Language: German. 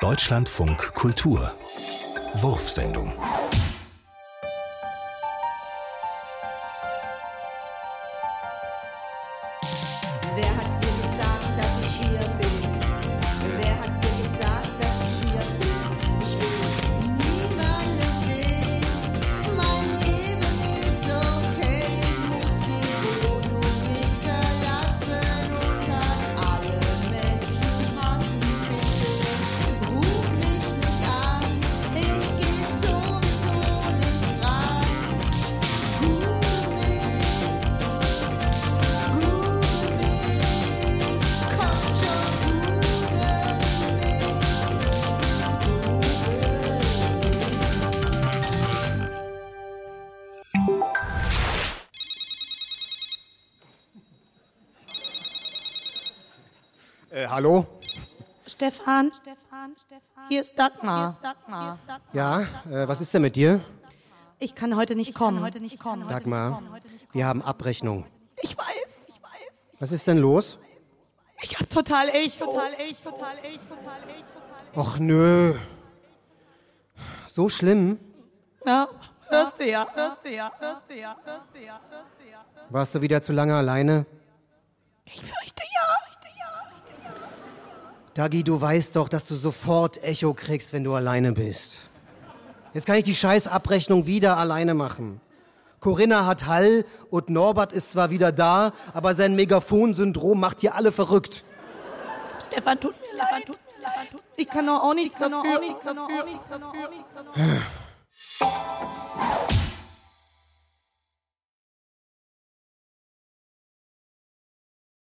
Deutschlandfunk Kultur. Wurfsendung. Wer hat Äh, hallo? Stefan, hier ist Dagmar. Ja, äh, was ist denn mit dir? Ich kann heute nicht kommen. Dagmar, wir haben Abrechnung. Ich weiß, ich weiß. Was ist denn los? Ich hab total echt, total echt, total echt, total echt, total Och nö. So schlimm? Ja, hörst du ja, hörst du ja, hörst du ja, hörst du ja, hörst du ja. Warst du wieder zu lange alleine? Ich fürchte. Dagi, du weißt doch, dass du sofort Echo kriegst, wenn du alleine bist. Jetzt kann ich die scheiß Abrechnung wieder alleine machen. Corinna hat Hall und Norbert ist zwar wieder da, aber sein Megaphon-Syndrom macht hier alle verrückt. Stefan, tut mir leid. Ich kann. Auch nichts dafür.